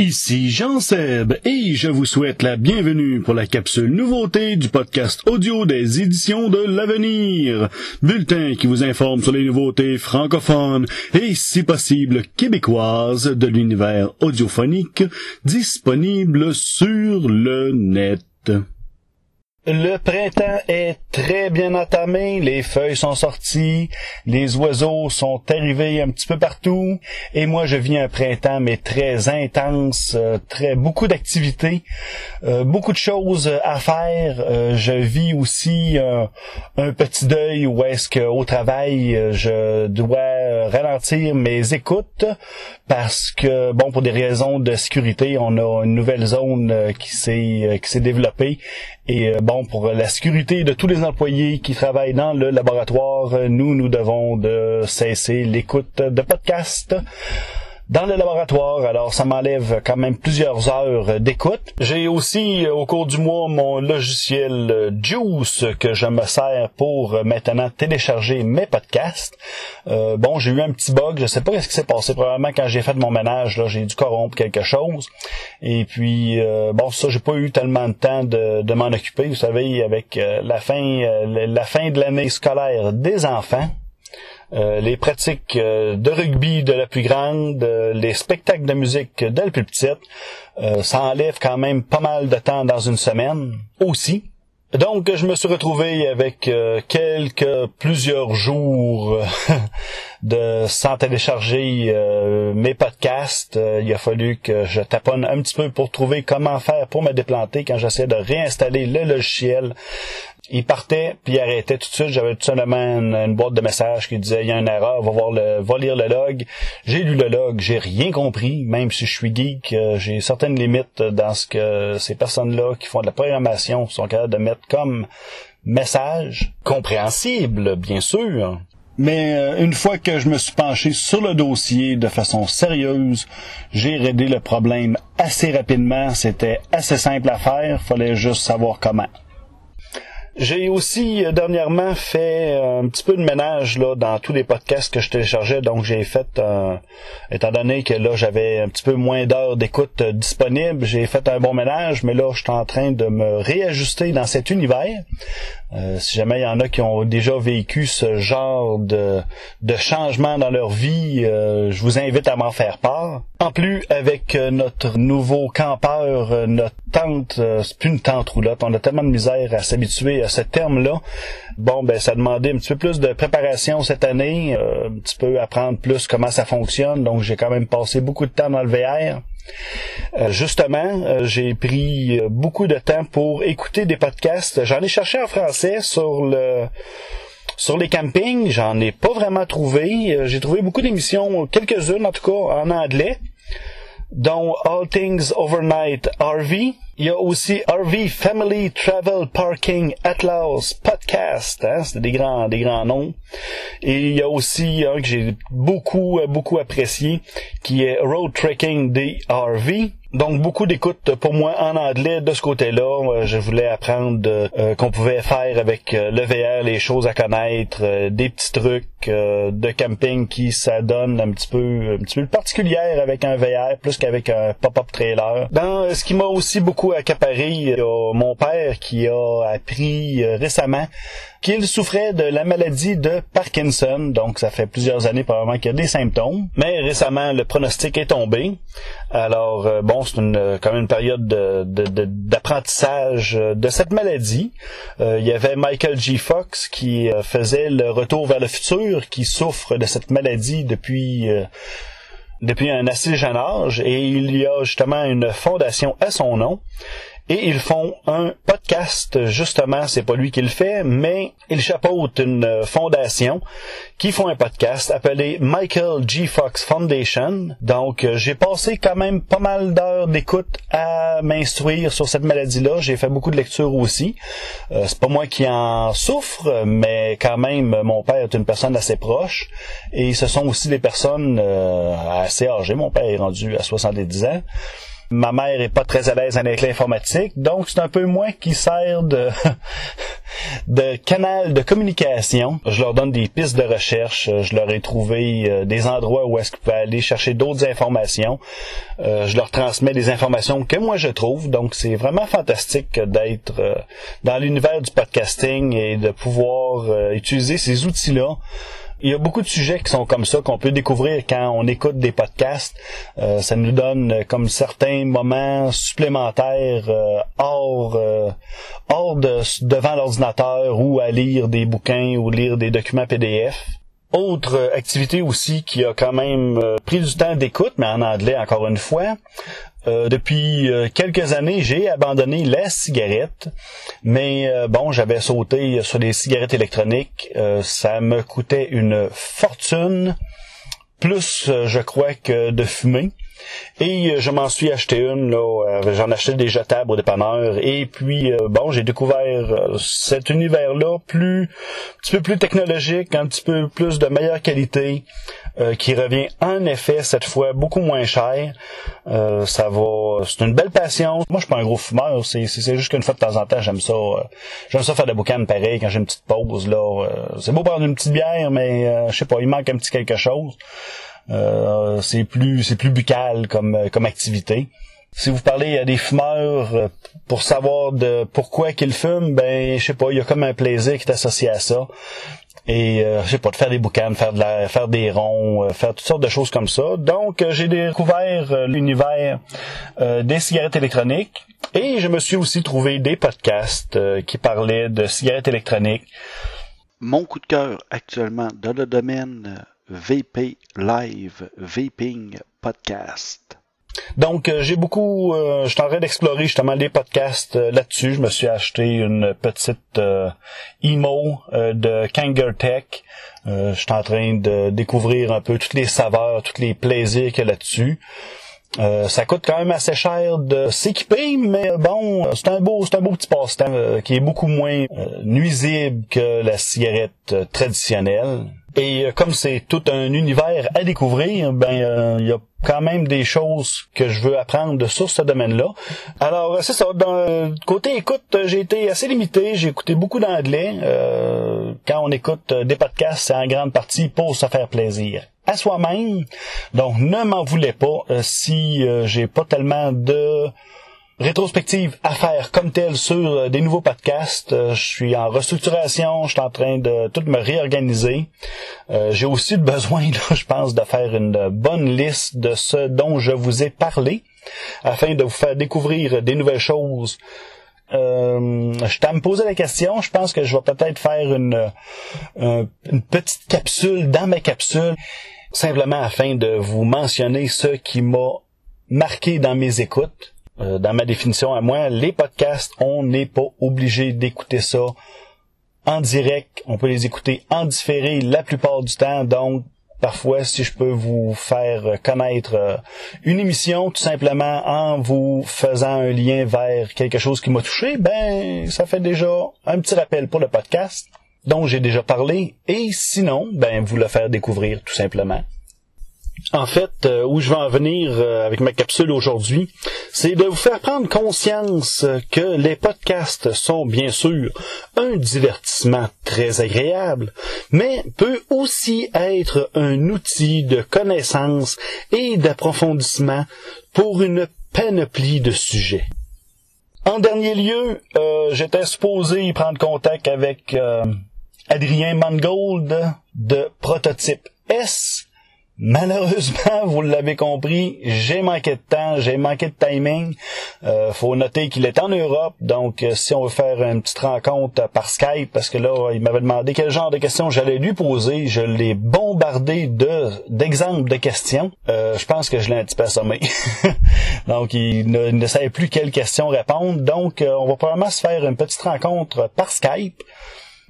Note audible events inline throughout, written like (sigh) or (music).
Ici Jean Seb et je vous souhaite la bienvenue pour la capsule nouveauté du podcast audio des éditions de l'avenir. Bulletin qui vous informe sur les nouveautés francophones et si possible québécoises de l'univers audiophonique disponible sur le net. Le printemps est très bien entamé, les feuilles sont sorties, les oiseaux sont arrivés un petit peu partout, et moi je vis un printemps mais très intense, euh, très beaucoup d'activités, euh, beaucoup de choses à faire. Euh, je vis aussi un petit deuil où est-ce qu'au travail je dois ralentir mes écoutes parce que bon pour des raisons de sécurité on a une nouvelle zone qui s'est qui s'est développée. Et bon, pour la sécurité de tous les employés qui travaillent dans le laboratoire, nous, nous devons de cesser l'écoute de podcasts dans le laboratoire, alors ça m'enlève quand même plusieurs heures d'écoute. J'ai aussi au cours du mois mon logiciel Juice que je me sers pour maintenant télécharger mes podcasts. Euh, bon, j'ai eu un petit bug, je sais pas ce qui s'est passé. Probablement quand j'ai fait mon ménage, j'ai dû corrompre quelque chose. Et puis euh, bon, ça, j'ai pas eu tellement de temps de, m'en occuper. Vous savez, avec euh, la fin, la fin de l'année scolaire des enfants. Euh, les pratiques euh, de rugby de la plus grande, euh, les spectacles de musique de la plus petite. ça enlève quand même pas mal de temps dans une semaine aussi. Donc, je me suis retrouvé avec quelques, plusieurs jours (laughs) de sans télécharger mes podcasts. il a fallu que je taponne un petit peu pour trouver comment faire pour me déplanter quand j'essaie de réinstaller le logiciel il partait puis il arrêtait tout de suite. J'avais tout simplement une, boîte de messages qui disait il y a une erreur, va voir le, va lire le log. J'ai lu le log, j'ai rien compris, même si je suis geek, euh, j'ai certaines limites dans ce que ces personnes-là qui font de la programmation sont capables de mettre comme message compréhensible, bien sûr. Mais euh, une fois que je me suis penché sur le dossier de façon sérieuse, j'ai réglé le problème assez rapidement. C'était assez simple à faire, fallait juste savoir comment. J'ai aussi euh, dernièrement fait un petit peu de ménage là dans tous les podcasts que je téléchargeais, donc j'ai fait, euh, étant donné que là j'avais un petit peu moins d'heures d'écoute euh, disponibles, j'ai fait un bon ménage, mais là je suis en train de me réajuster dans cet univers. Euh, si jamais il y en a qui ont déjà vécu ce genre de, de changement dans leur vie, euh, je vous invite à m'en faire part. En plus, avec euh, notre nouveau campeur, notre tente, c'est plus une tente roulotte, on a tellement de misère à s'habituer à ce terme-là. Bon, ben ça demandait un petit peu plus de préparation cette année, un petit peu apprendre plus comment ça fonctionne, donc j'ai quand même passé beaucoup de temps dans le VR. Euh, justement, euh, j'ai pris euh, beaucoup de temps pour écouter des podcasts. J'en ai cherché en français sur le sur les campings, j'en ai pas vraiment trouvé. J'ai trouvé beaucoup d'émissions, quelques-unes en tout cas en anglais, dont All Things Overnight RV, il y a aussi RV Family Travel Parking Atlas Podcast, hein, c'est des grands, des grands noms. Et il y a aussi un que j'ai beaucoup, beaucoup apprécié, qui est Road Trekking DRV. Donc beaucoup d'écoute pour moi en anglais de ce côté-là. Je voulais apprendre euh, qu'on pouvait faire avec euh, le VR les choses à connaître, euh, des petits trucs de camping qui ça donne un petit peu un petit peu particulière avec un VR plus qu'avec un pop-up trailer. Dans ce qui m'a aussi beaucoup accaparé, il y a mon père qui a appris récemment qu'il souffrait de la maladie de Parkinson. Donc, ça fait plusieurs années probablement qu'il y a des symptômes. Mais récemment, le pronostic est tombé. Alors, euh, c'est une, quand même une période d'apprentissage de, de, cette maladie. Euh, il y avait Michael G. Fox qui euh, faisait le retour vers le futur, qui souffre de cette maladie depuis depuis un assez jeune âge et il y a justement une fondation à son nom et ils font un podcast, justement, c'est pas lui qui le fait, mais il chapeaute une fondation qui font un podcast appelé Michael G. Fox Foundation. Donc, euh, j'ai passé quand même pas mal d'heures d'écoute à m'instruire sur cette maladie-là. J'ai fait beaucoup de lectures aussi. Euh, c'est pas moi qui en souffre, mais quand même, mon père est une personne assez proche. Et ce sont aussi des personnes euh, assez âgées. Mon père est rendu à 70 ans. Ma mère est pas très à l'aise avec l'informatique, donc c'est un peu moi qui sert de (laughs) de canal de communication. Je leur donne des pistes de recherche. Je leur ai trouvé euh, des endroits où est-ce qu'ils peuvent aller chercher d'autres informations. Euh, je leur transmets des informations que moi je trouve. Donc c'est vraiment fantastique d'être euh, dans l'univers du podcasting et de pouvoir utiliser ces outils-là il y a beaucoup de sujets qui sont comme ça qu'on peut découvrir quand on écoute des podcasts. Euh, ça nous donne euh, comme certains moments supplémentaires euh, hors hors de devant l'ordinateur ou à lire des bouquins ou lire des documents PDF. Autre activité aussi qui a quand même pris du temps d'écoute, mais en anglais encore une fois, euh, depuis euh, quelques années, j'ai abandonné la cigarette, mais euh, bon, j'avais sauté sur les cigarettes électroniques. ça me coûtait une fortune, plus je crois que de fumer. Et euh, je m'en suis acheté une, là, euh, j'en achetais des jetables au dépanneur. Et puis, euh, bon, j'ai découvert cet univers-là plus, un petit peu plus technologique, un petit peu plus de meilleure qualité, qui revient en effet cette fois beaucoup moins cher. ça va, c'est une belle passion. Moi, je suis pas un gros fumeur, c'est, c'est juste qu'une fois de temps en temps, j'aime ça, j'aime ça faire des boucanes pareil quand j'ai une petite pause là. c'est beau prendre une petite bière, mais je sais pas, il manque un petit quelque chose. Euh, c'est plus c'est plus buccal comme comme activité. Si vous parlez à des fumeurs euh, pour savoir de pourquoi qu'ils fument, ben je sais pas, il y a comme un plaisir qui est associé à ça. Et euh, je sais pas, de faire des boucanes, faire de la, faire des ronds, euh, faire toutes sortes de choses comme ça. Donc j'ai découvert l'univers des cigarettes électroniques et je me suis aussi trouvé des podcasts qui parlaient de cigarettes électroniques. Mon coup de cœur actuellement dans le domaine VP Live Vaping Podcast. Donc euh, j'ai beaucoup, euh, je suis en train d'explorer justement des podcasts euh, là-dessus. Je me suis acheté une petite euh, emo de Kanger Tech. je suis en train de découvrir un peu toutes les saveurs, tous les plaisirs qu'il y a là-dessus. Euh, ça coûte quand même assez cher de s'équiper, mais bon, c'est un beau, c'est un beau petit passe-temps qui est beaucoup moins nuisible que la cigarette traditionnelle. Et euh, comme c'est tout un univers à découvrir, ben il euh, y a quand même des choses que je veux apprendre sur ce domaine-là. Alors c'est ça. Dans, côté écoute, j'ai été assez limité. J'ai écouté beaucoup d'anglais. Euh, quand on écoute des podcasts, c'est en grande partie pour se faire plaisir à soi-même. Donc ne m'en voulez pas si j'ai pas tellement de rétrospective à faire comme telle sur euh, des nouveaux podcasts. Euh, je suis en restructuration, je suis en train de tout me réorganiser. Euh, j'ai aussi besoin, (laughs) je pense, de faire une bonne liste de ce dont je vous ai parlé afin de vous faire découvrir des nouvelles choses. Je t'ai à me poser la question. Je pense que je vais peut-être faire une, une petite capsule dans ma capsule, simplement afin de vous mentionner ce qui m'a marqué dans mes écoutes. Euh, dans ma définition à moi, les podcasts, on n'est pas obligé d'écouter ça en direct. On peut les écouter en différé la plupart du temps. Donc, parfois, si je peux vous faire connaître euh, une émission tout simplement en vous faisant un lien vers quelque chose qui m'a touché, ben, ça fait déjà un petit rappel pour le podcast dont j'ai déjà parlé. Et sinon, ben, vous le faire découvrir tout simplement. En fait, euh, où je vais en venir euh, avec ma capsule aujourd'hui, c'est de vous faire prendre conscience que les podcasts sont bien sûr un divertissement très agréable, mais peut aussi être un outil de connaissance et d'approfondissement pour une panoplie de sujets. En dernier lieu, euh, j'étais supposé prendre contact avec Adrien Mangold de Prototype S Malheureusement, (laughs) vous l'avez compris, j'ai manqué de temps, j'ai manqué de timing. Euh, faut noter qu'il est en Europe, donc euh, si on veut faire une petite rencontre par Skype, parce que là, il m'avait demandé quel genre de questions j'allais lui poser, je l'ai bombardé de d'exemples de questions. Euh, je pense que je l'ai un petit peu assommé. (laughs) donc, il ne, savait plus quelles questions répondre. Donc, euh, on va probablement se faire une petite rencontre par Skype.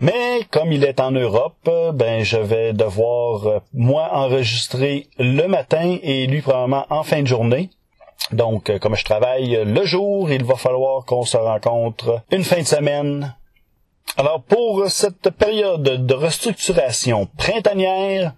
Mais comme il est en Europe, ben je vais devoir euh, moi enregistrer le matin et lui probablement en fin de journée. Donc, euh, comme je travaille le jour, il va falloir qu'on se rencontre une fin de semaine. Alors, pour cette période de restructuration printanière,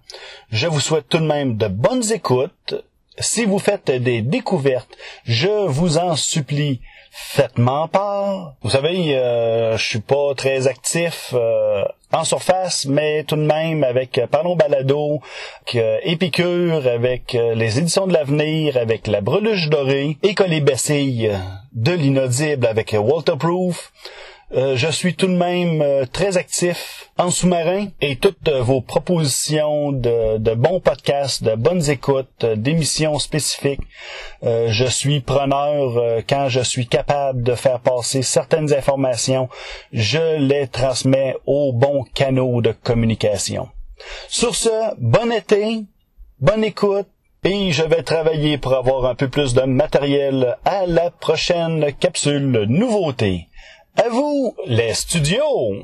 je vous souhaite tout de même de bonnes écoutes. Si vous faites des découvertes, je vous en supplie, faites-m'en part. Vous savez, euh, je suis pas très actif euh, en surface, mais tout de même avec euh, Parlons Balado, Épicure, avec euh, les éditions de l'avenir, avec La Breluche Dorée, École et de l'inaudible avec Walter Proof. Euh, je suis tout de même euh, très actif en sous-marin et toutes euh, vos propositions de, de, bons podcasts, de bonnes écoutes, d'émissions spécifiques, je suis preneur quand je suis capable de faire passer certaines informations, je les transmets aux bons canaux de communication. Sur ce, bon été, bonne écoute, et je vais travailler pour avoir un peu plus de matériel à la prochaine capsule nouveauté. À vous, les studios!